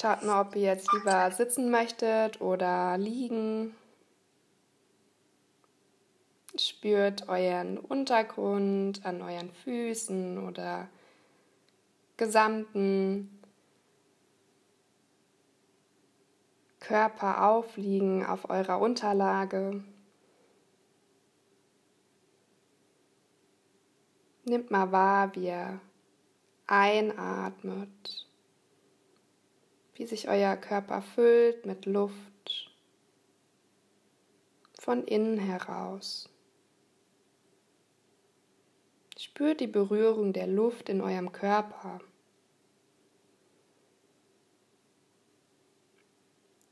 Schaut mal, ob ihr jetzt lieber sitzen möchtet oder liegen. Spürt euren Untergrund an euren Füßen oder gesamten Körper aufliegen auf eurer Unterlage. Nehmt mal wahr, wie ihr einatmet wie sich euer Körper füllt mit Luft von innen heraus. Spürt die Berührung der Luft in eurem Körper.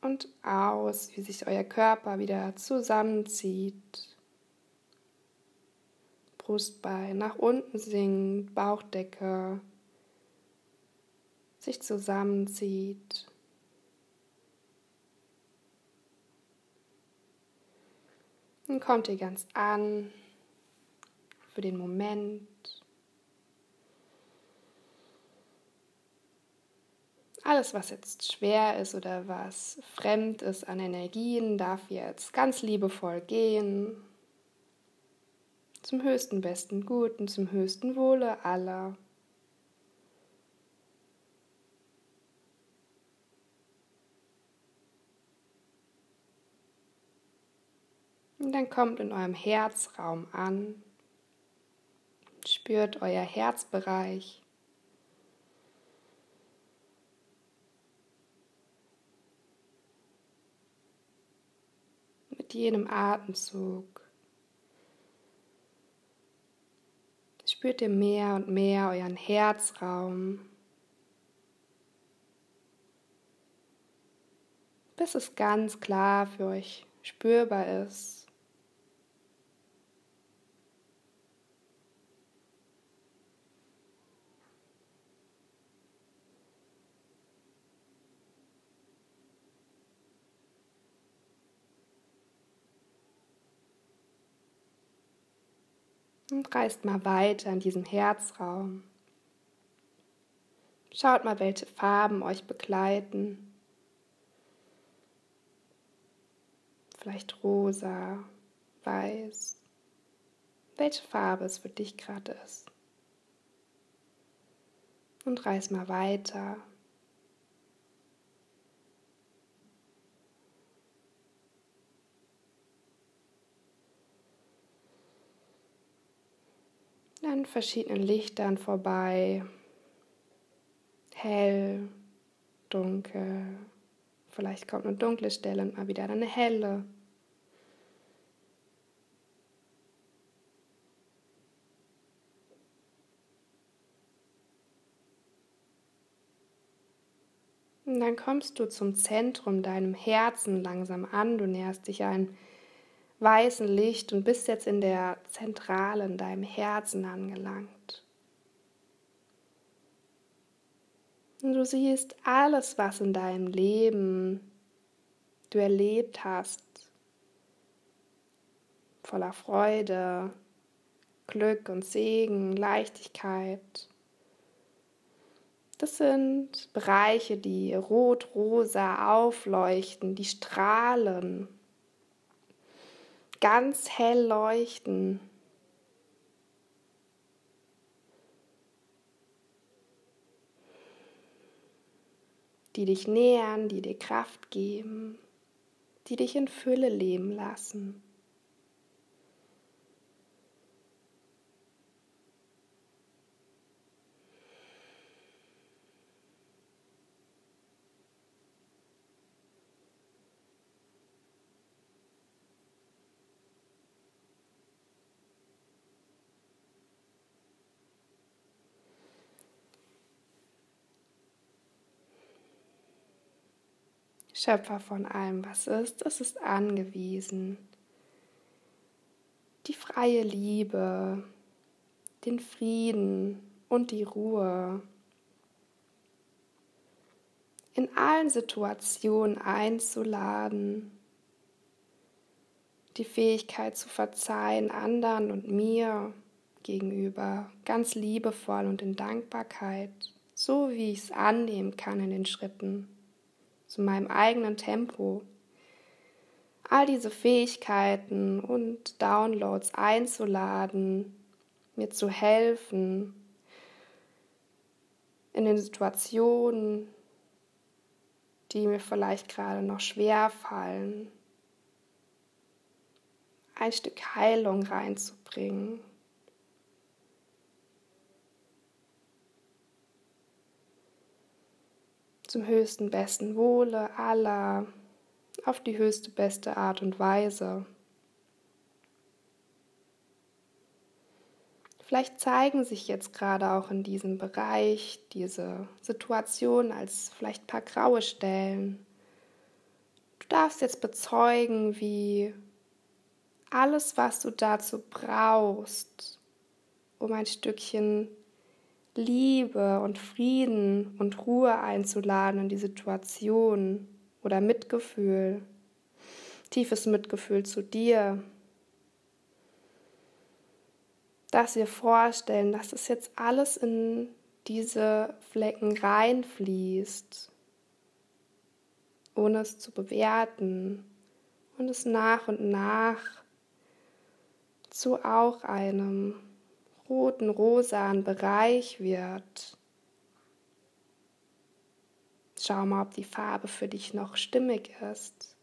Und aus, wie sich euer Körper wieder zusammenzieht. Brustbein nach unten sinkt, Bauchdecke sich zusammenzieht. Dann kommt ihr ganz an für den Moment. Alles, was jetzt schwer ist oder was fremd ist an Energien, darf jetzt ganz liebevoll gehen. Zum höchsten, besten Guten, zum höchsten Wohle aller. Und dann kommt in eurem Herzraum an. Spürt euer Herzbereich. Mit jedem Atemzug spürt ihr mehr und mehr euren Herzraum, bis es ganz klar für euch spürbar ist. Und reist mal weiter in diesem Herzraum. Schaut mal, welche Farben euch begleiten. Vielleicht rosa, weiß. Welche Farbe es für dich gerade ist. Und reiß mal weiter. An verschiedenen Lichtern vorbei. Hell, dunkel. Vielleicht kommt eine dunkle Stelle und mal wieder eine helle. Und dann kommst du zum Zentrum, deinem Herzen langsam an. Du näherst dich ein weißen Licht und bist jetzt in der Zentrale in deinem Herzen angelangt. Und du siehst alles, was in deinem Leben du erlebt hast, voller Freude, Glück und Segen, Leichtigkeit. Das sind Bereiche, die rot-rosa aufleuchten, die strahlen ganz hell leuchten. die dich nähern, die dir Kraft geben, die dich in Fülle leben lassen. Schöpfer von allem, was ist, es ist angewiesen. Die freie Liebe, den Frieden und die Ruhe. In allen Situationen einzuladen, die Fähigkeit zu verzeihen anderen und mir gegenüber, ganz liebevoll und in Dankbarkeit, so wie ich es annehmen kann in den Schritten, zu meinem eigenen Tempo. All diese Fähigkeiten und Downloads einzuladen, mir zu helfen, in den Situationen, die mir vielleicht gerade noch schwer fallen, ein Stück Heilung reinzubringen. Zum höchsten besten Wohle aller, auf die höchste beste Art und Weise. Vielleicht zeigen sich jetzt gerade auch in diesem Bereich diese Situationen als vielleicht ein paar graue Stellen. Du darfst jetzt bezeugen, wie alles, was du dazu brauchst, um ein Stückchen Liebe und Frieden und Ruhe einzuladen in die Situation oder Mitgefühl, tiefes Mitgefühl zu dir, dass wir vorstellen, dass es jetzt alles in diese Flecken reinfließt, ohne es zu bewerten und es nach und nach zu auch einem roten, rosanen Bereich wird. Schau mal, ob die Farbe für dich noch stimmig ist.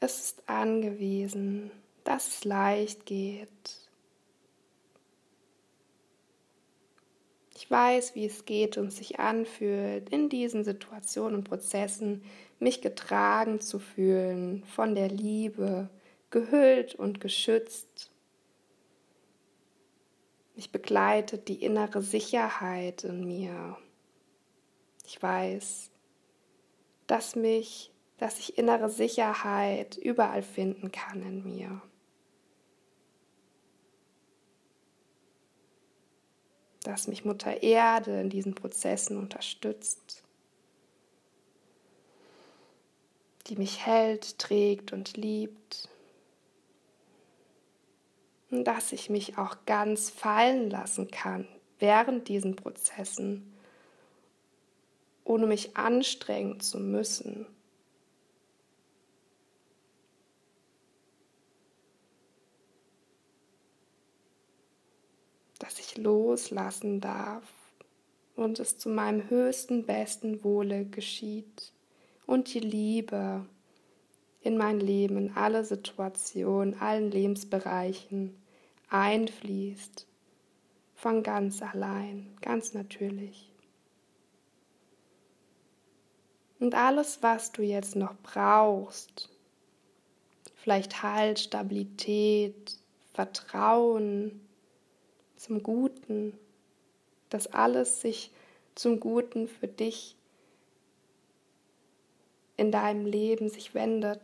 Es ist angewiesen, dass es leicht geht. Ich weiß, wie es geht und sich anfühlt, in diesen Situationen und Prozessen mich getragen zu fühlen, von der Liebe, gehüllt und geschützt. Mich begleitet die innere Sicherheit in mir. Ich weiß, dass mich dass ich innere Sicherheit überall finden kann in mir. Dass mich Mutter Erde in diesen Prozessen unterstützt, die mich hält, trägt und liebt. Und dass ich mich auch ganz fallen lassen kann während diesen Prozessen, ohne mich anstrengen zu müssen. Dass ich loslassen darf und es zu meinem höchsten, besten Wohle geschieht und die Liebe in mein Leben, in alle Situationen, allen Lebensbereichen einfließt, von ganz allein, ganz natürlich. Und alles, was du jetzt noch brauchst, vielleicht Halt, Stabilität, Vertrauen, zum Guten, dass alles sich zum Guten für dich in deinem Leben sich wendet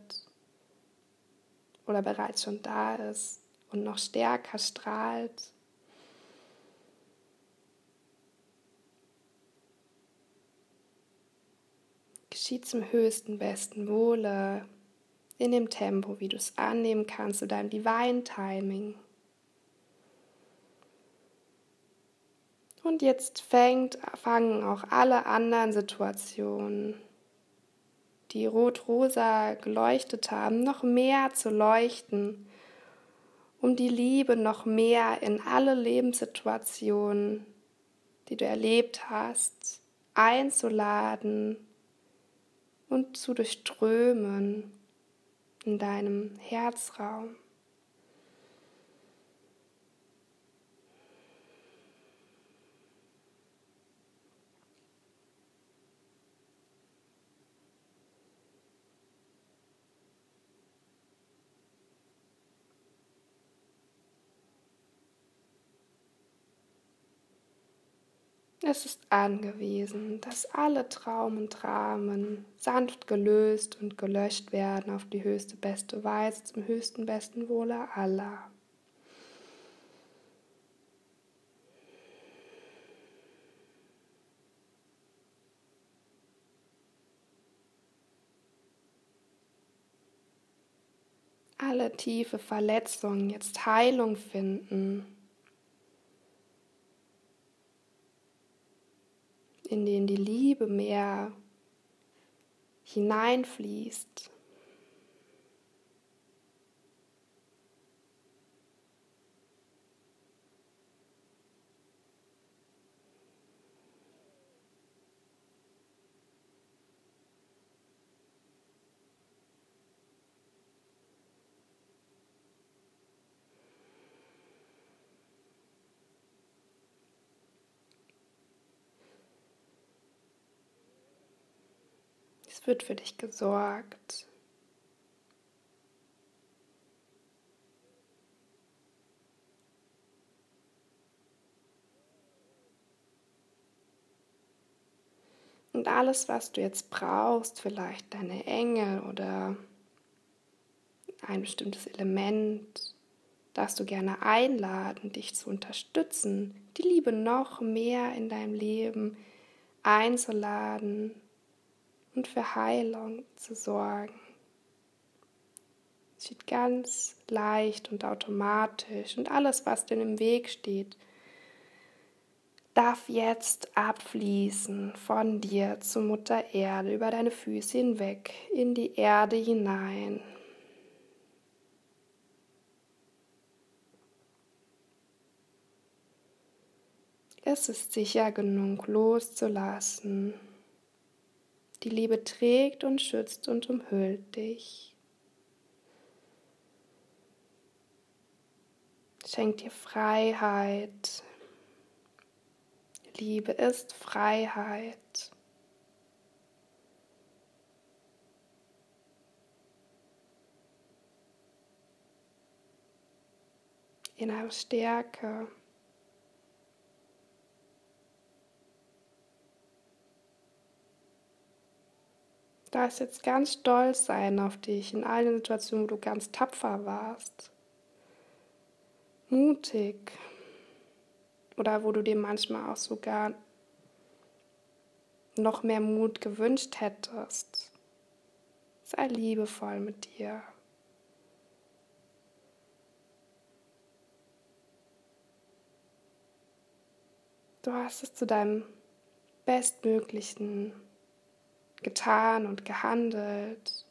oder bereits schon da ist und noch stärker strahlt. Geschieht zum höchsten, besten Wohle in dem Tempo, wie du es annehmen kannst, zu deinem Divine Timing. Und jetzt fängt, fangen auch alle anderen Situationen, die rot-rosa geleuchtet haben, noch mehr zu leuchten, um die Liebe noch mehr in alle Lebenssituationen, die du erlebt hast, einzuladen und zu durchströmen in deinem Herzraum. Es ist angewiesen, dass alle Traum und Dramen sanft gelöst und gelöscht werden auf die höchste beste Weise zum höchsten besten Wohle aller. Alle tiefe Verletzungen jetzt Heilung finden. In denen die Liebe mehr hineinfließt. Wird für dich gesorgt. Und alles, was du jetzt brauchst, vielleicht deine Engel oder ein bestimmtes Element, darfst du gerne einladen, dich zu unterstützen, die Liebe noch mehr in deinem Leben einzuladen, und für Heilung zu sorgen. Es geht ganz leicht und automatisch und alles, was dir im Weg steht, darf jetzt abfließen von dir zur Mutter Erde über deine Füße hinweg in die Erde hinein. Es ist sicher genug loszulassen. Die Liebe trägt und schützt und umhüllt dich. Schenkt dir Freiheit. Liebe ist Freiheit. Innere Stärke. Darfst jetzt ganz stolz sein auf dich in allen Situationen, wo du ganz tapfer warst. Mutig. Oder wo du dir manchmal auch sogar noch mehr Mut gewünscht hättest. Sei liebevoll mit dir. Du hast es zu deinem bestmöglichen getan und gehandelt,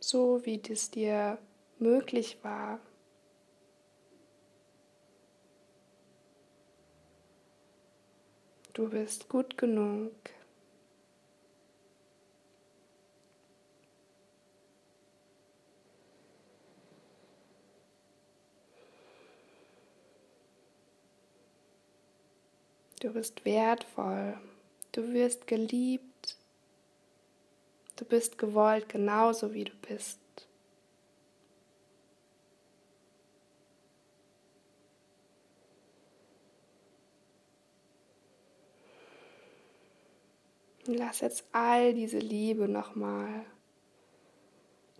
so wie es dir möglich war. Du bist gut genug. Du bist wertvoll. Du wirst geliebt. Du bist gewollt genauso wie du bist. Lass jetzt all diese Liebe nochmal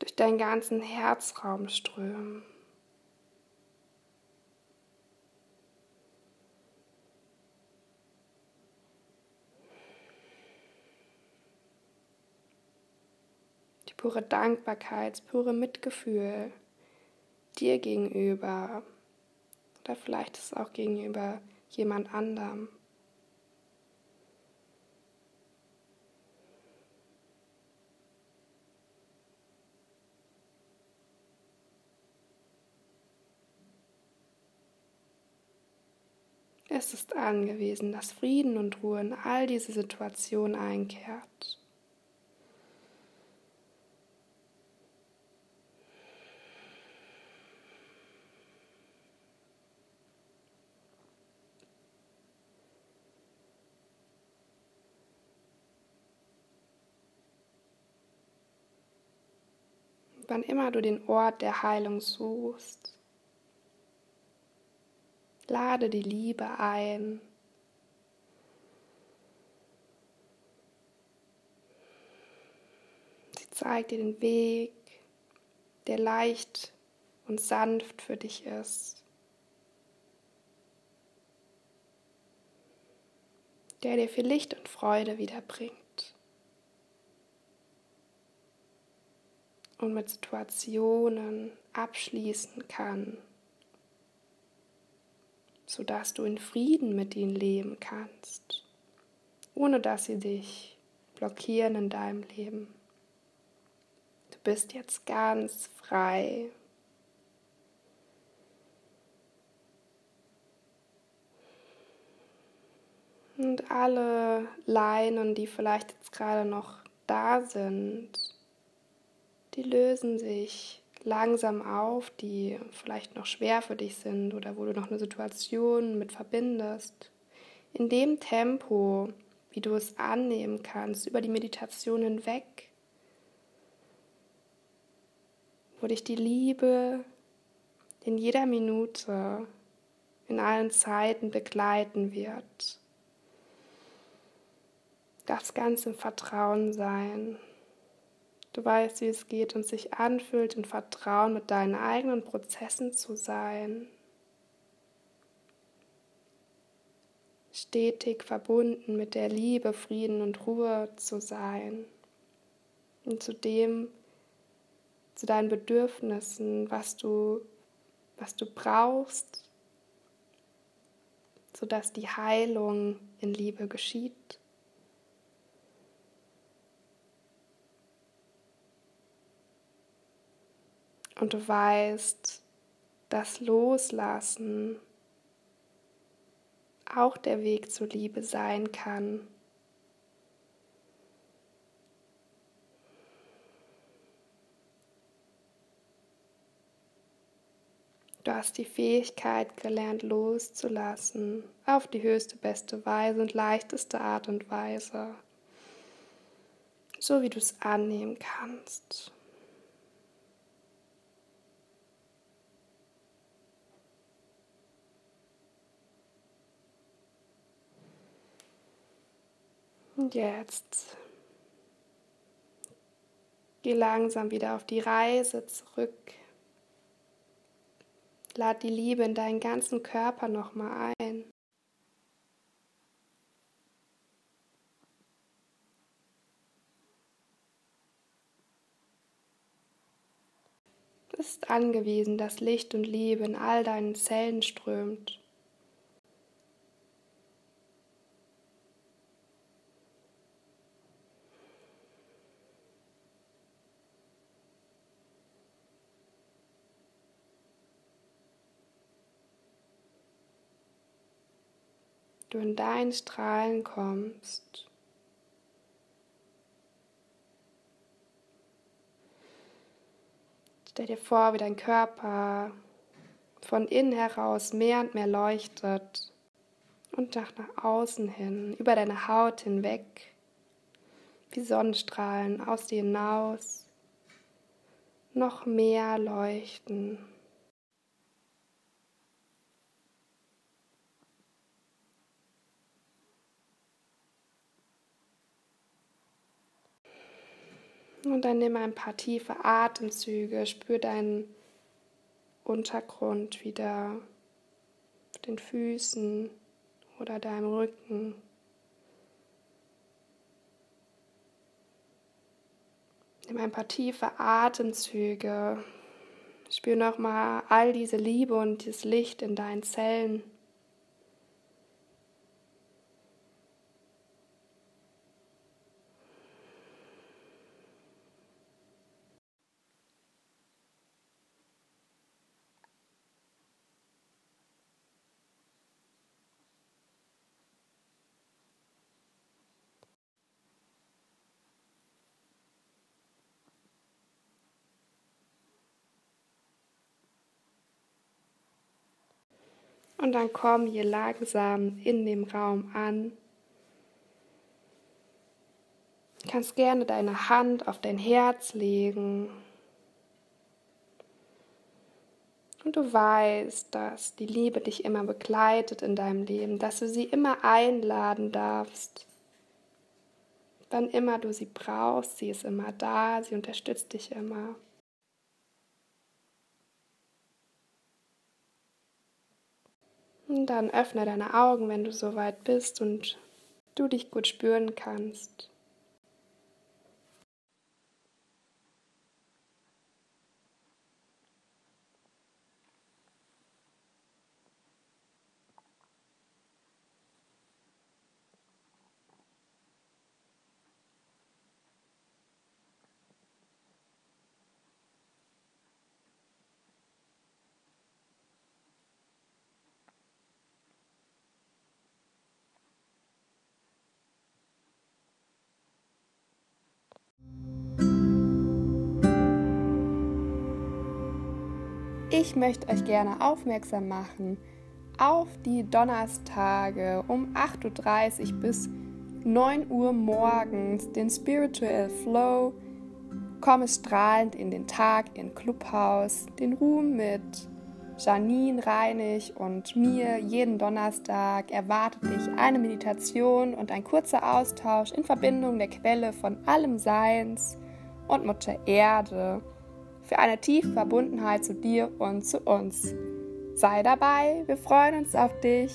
durch deinen ganzen Herzraum strömen. Pure Dankbarkeit, pure Mitgefühl dir gegenüber oder vielleicht ist es auch gegenüber jemand anderem. Es ist angewiesen, dass Frieden und Ruhe in all diese Situationen einkehrt. Wann immer du den Ort der Heilung suchst. Lade die Liebe ein. Sie zeigt dir den Weg, der leicht und sanft für dich ist. Der dir viel Licht und Freude wiederbringt. Und mit Situationen abschließen kann sodass du in Frieden mit ihnen leben kannst, ohne dass sie dich blockieren in deinem Leben. Du bist jetzt ganz frei. Und alle Leinen, die vielleicht jetzt gerade noch da sind, die lösen sich langsam auf, die vielleicht noch schwer für dich sind oder wo du noch eine Situation mit verbindest. In dem Tempo, wie du es annehmen kannst, über die Meditation hinweg, wo dich die Liebe in jeder Minute, in allen Zeiten begleiten wird. Das Ganze im Vertrauen sein. Du weißt, wie es geht und sich anfühlt, in Vertrauen mit deinen eigenen Prozessen zu sein. Stetig verbunden mit der Liebe, Frieden und Ruhe zu sein. Und zu dem, zu deinen Bedürfnissen, was du, was du brauchst, sodass die Heilung in Liebe geschieht. Und du weißt, dass Loslassen auch der Weg zur Liebe sein kann. Du hast die Fähigkeit gelernt, loszulassen auf die höchste, beste Weise und leichteste Art und Weise, so wie du es annehmen kannst. Und jetzt geh langsam wieder auf die Reise zurück. Lad die Liebe in deinen ganzen Körper nochmal ein. Du bist angewiesen, dass Licht und Liebe in all deinen Zellen strömt. Du in dein Strahlen kommst. Stell dir vor, wie dein Körper von innen heraus mehr und mehr leuchtet und nach, nach außen hin, über deine Haut hinweg, wie Sonnenstrahlen aus dir hinaus, noch mehr leuchten. Und dann nimm ein paar tiefe Atemzüge, spür deinen Untergrund wieder auf den Füßen oder deinem Rücken. Nimm ein paar tiefe Atemzüge. Spür nochmal all diese Liebe und dieses Licht in deinen Zellen. Und dann komm hier langsam in dem Raum an. Du kannst gerne deine Hand auf dein Herz legen. Und du weißt, dass die Liebe dich immer begleitet in deinem Leben, dass du sie immer einladen darfst. Wann immer du sie brauchst, sie ist immer da, sie unterstützt dich immer. Dann öffne deine Augen, wenn du soweit bist und du dich gut spüren kannst. Ich möchte euch gerne aufmerksam machen auf die Donnerstage um 8.30 Uhr bis 9 Uhr morgens, den Spiritual Flow. Komme strahlend in den Tag in Clubhaus, den Ruhm mit Janine Reinig und mir jeden Donnerstag erwartet dich eine Meditation und ein kurzer Austausch in Verbindung der Quelle von allem Seins und Mutter Erde für eine tiefe Verbundenheit zu dir und zu uns. Sei dabei, wir freuen uns auf dich.